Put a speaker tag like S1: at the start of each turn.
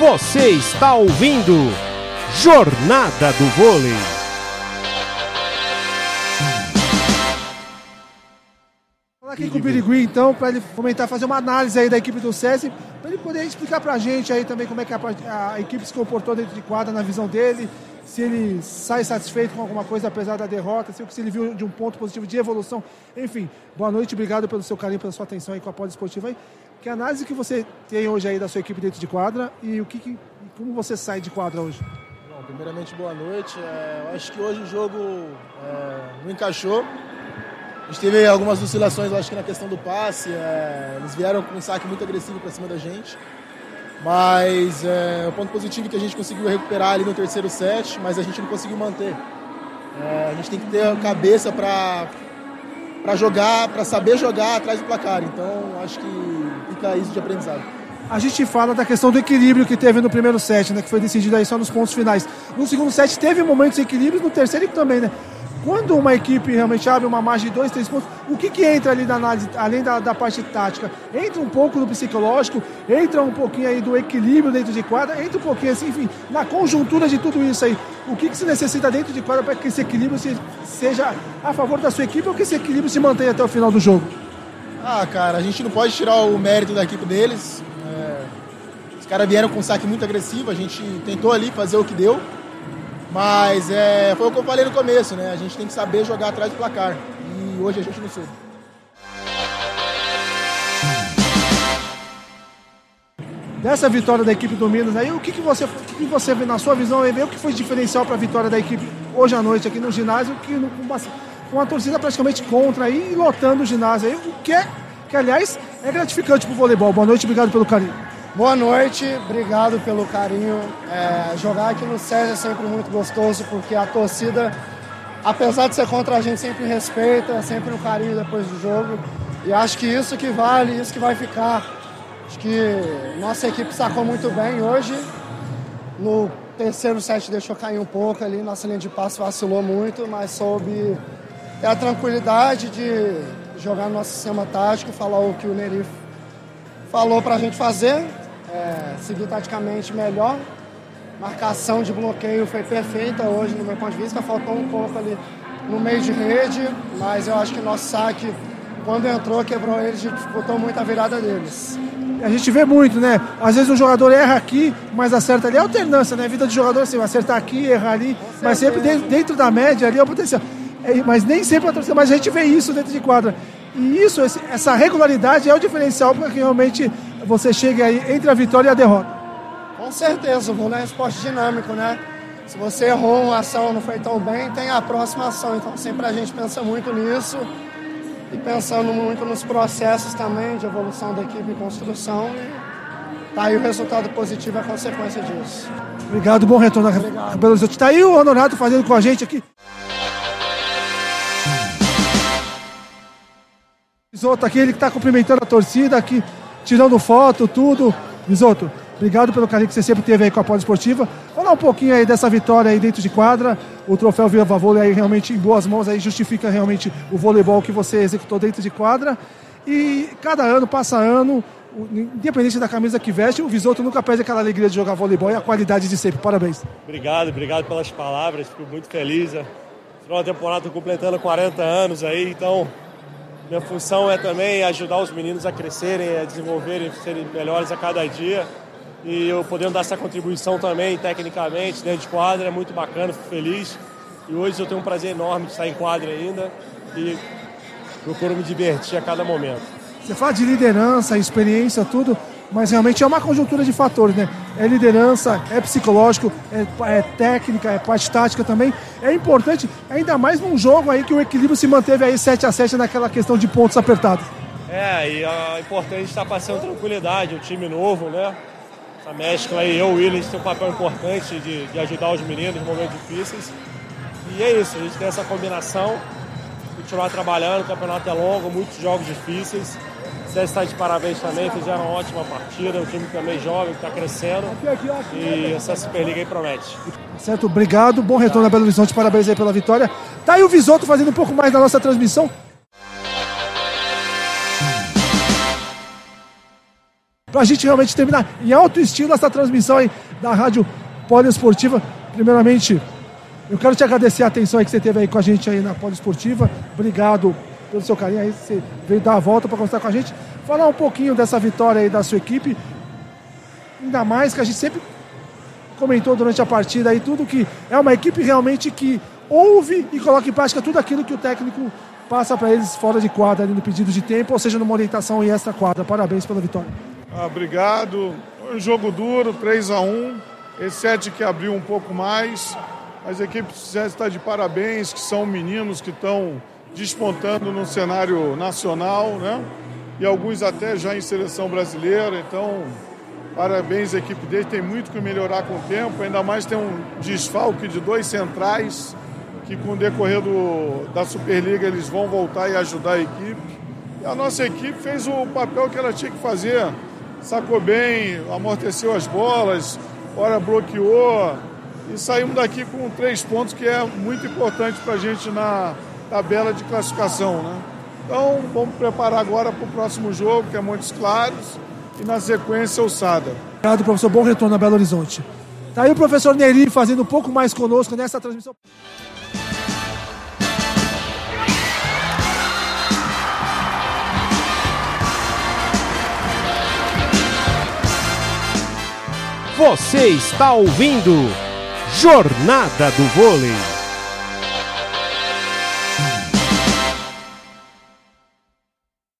S1: Você está ouvindo Jornada do Vôlei.
S2: Falar aqui com o Birigui, então, para ele comentar, fazer uma análise aí da equipe do SESI, para ele poder explicar para a gente aí também como é que a, a, equipe se comportou dentro de quadra na visão dele, se ele sai satisfeito com alguma coisa apesar da derrota, se ele viu de um ponto positivo de evolução. Enfim, boa noite, obrigado pelo seu carinho, pela sua atenção aí com a Pós Esportiva aí. Que análise que você tem hoje aí da sua equipe dentro de quadra e o que, que como você sai de quadra hoje?
S3: Bom, primeiramente, boa noite. É, eu acho que hoje o jogo é, não encaixou. A gente teve algumas oscilações, eu acho que na questão do passe. É, eles vieram com um saque muito agressivo para cima da gente. Mas é, o ponto positivo é que a gente conseguiu recuperar ali no terceiro set, mas a gente não conseguiu manter. É, a gente tem que ter a cabeça para para jogar, para saber jogar atrás do placar. Então, acho que fica isso de aprendizado.
S2: A gente fala da questão do equilíbrio que teve no primeiro set, né, que foi decidido aí só nos pontos finais. No segundo set teve momentos de equilíbrio, no terceiro também, né? Quando uma equipe realmente abre uma margem de dois, três pontos, o que, que entra ali na análise, além da, da parte tática? Entra um pouco do psicológico, entra um pouquinho aí do equilíbrio dentro de quadra, entra um pouquinho assim, enfim, na conjuntura de tudo isso aí. O que, que se necessita dentro de quadra para que esse equilíbrio se, seja a favor da sua equipe ou que esse equilíbrio se mantenha até o final do jogo?
S3: Ah, cara, a gente não pode tirar o mérito da equipe deles. É... Os caras vieram com um saque muito agressivo, a gente tentou ali fazer o que deu. Mas é, foi o que eu falei no começo, né? A gente tem que saber jogar atrás do placar. E hoje a gente não soube.
S2: Dessa vitória da equipe do Minas aí, o que, que você, o que, que você vê na sua visão aí, o que foi diferencial para a vitória da equipe hoje à noite aqui no ginásio, que com uma torcida praticamente contra aí, lotando o ginásio aí, o que é, que aliás é gratificante para o voleibol. Boa noite, obrigado pelo carinho.
S4: Boa noite, obrigado pelo carinho. É, jogar aqui no César é sempre muito gostoso, porque a torcida, apesar de ser contra a gente, sempre respeita, sempre um carinho depois do jogo. E acho que isso que vale, isso que vai ficar. Acho que nossa equipe sacou muito bem hoje. No terceiro set deixou cair um pouco ali, nossa linha de passe vacilou muito, mas soube ter a tranquilidade de jogar no nosso sistema tático, falar o que o Nerif falou para a gente fazer, é, seguir taticamente melhor. Marcação de bloqueio foi perfeita hoje no meu ponto de vista, faltou um pouco ali no meio de rede, mas eu acho que nosso saque, quando entrou, quebrou eles, dificultou muito a virada deles.
S2: A gente vê muito, né? Às vezes o jogador erra aqui, mas acerta ali. É alternância, né? A vida de jogador assim, acertar aqui, errar ali, mas sempre dentro, dentro, da média ali é o potencial. É, mas nem sempre a mas a gente vê isso dentro de quadra. E isso, essa regularidade é o diferencial para que realmente você chegue aí entre a vitória e a derrota.
S4: Com certeza, o vôlei é um esporte dinâmico, né? Se você errou uma ação não foi tão bem, tem a próxima ação. Então sempre a gente pensa muito nisso e pensando muito nos processos também de evolução da equipe e construção. E tá aí o resultado positivo é a consequência disso.
S2: Obrigado, bom retorno Obrigado. Belo Horizonte. Tá aí o Honorato fazendo com a gente aqui. Isoto aqui, ele que está cumprimentando a torcida aqui, tirando foto, tudo. Isoto, obrigado pelo carinho que você sempre teve aí com a Pós Esportiva. Falar um pouquinho aí dessa vitória aí dentro de quadra. O troféu Viva Vôlei aí realmente em boas mãos aí justifica realmente o voleibol que você executou dentro de quadra. E cada ano, passa ano, independente da camisa que veste, o Visoto nunca perde aquela alegria de jogar voleibol e a qualidade de sempre. Parabéns.
S5: Obrigado, obrigado pelas palavras. Fico muito feliz. Final da temporada completando 40 anos aí, então minha função é também ajudar os meninos a crescerem, a desenvolverem, serem melhores a cada dia. E eu podendo dar essa contribuição também, tecnicamente, dentro de quadra, é muito bacana, fico feliz. E hoje eu tenho um prazer enorme de estar em quadra ainda e procuro me divertir a cada momento.
S2: Você fala de liderança, experiência, tudo mas realmente é uma conjuntura de fatores, né? É liderança, é psicológico, é, é, técnica, é parte tática também. É importante, ainda mais num jogo aí que o equilíbrio se manteve aí 7 a 7 naquela questão de pontos apertados.
S5: É, e é importante estar passando tranquilidade, o time novo, né? Essa mescla aí, eu e o Williams tem um papel importante de, de ajudar os meninos em momentos difíceis. E é isso, a gente tem essa combinação, continuar trabalhando, o campeonato é longo, muitos jogos difíceis. Você está de parabéns também, fizeram uma ótima partida, o time também joga, está crescendo e essa Superliga aí promete.
S2: Certo, obrigado, bom retorno a Belo Horizonte, parabéns aí pela vitória. Tá aí o Visoto fazendo um pouco mais da nossa transmissão. para a gente realmente terminar em alto estilo essa transmissão aí da Rádio Poliesportiva. Primeiramente, eu quero te agradecer a atenção que você teve aí com a gente aí na Poliesportiva. Obrigado pelo seu carinho aí, você veio dar a volta para conversar com a gente. Falar um pouquinho dessa vitória aí da sua equipe. Ainda mais que a gente sempre comentou durante a partida aí tudo que é uma equipe realmente que ouve e coloca em prática tudo aquilo que o técnico passa para eles fora de quadra, ali no pedido de tempo, ou seja, numa orientação em extra quadra. Parabéns pela vitória.
S6: Ah, obrigado. Um jogo duro, 3 a 1 Esse set que abriu um pouco mais. As equipes já estão de parabéns, que são meninos que estão despontando no cenário nacional, né? E alguns até já em seleção brasileira. Então, parabéns à equipe deles. Tem muito que melhorar com o tempo. Ainda mais tem um desfalque de dois centrais que com o decorrer do, da Superliga eles vão voltar e ajudar a equipe. E a nossa equipe fez o papel que ela tinha que fazer. Sacou bem, amorteceu as bolas, hora bloqueou e saímos daqui com três pontos, que é muito importante para a gente na tabela de classificação. Né? Então vamos preparar agora para o próximo jogo, que é Montes Claros, e na sequência o Sada.
S2: Obrigado, professor. Bom retorno a Belo Horizonte. Tá aí o professor Neri fazendo um pouco mais conosco nessa transmissão.
S1: Você está ouvindo Jornada do Vôlei.